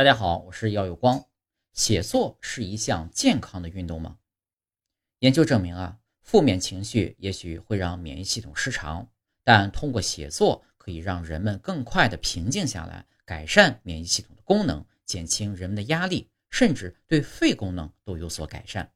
大家好，我是耀有光。写作是一项健康的运动吗？研究证明啊，负面情绪也许会让免疫系统失常，但通过写作可以让人们更快的平静下来，改善免疫系统的功能，减轻人们的压力，甚至对肺功能都有所改善。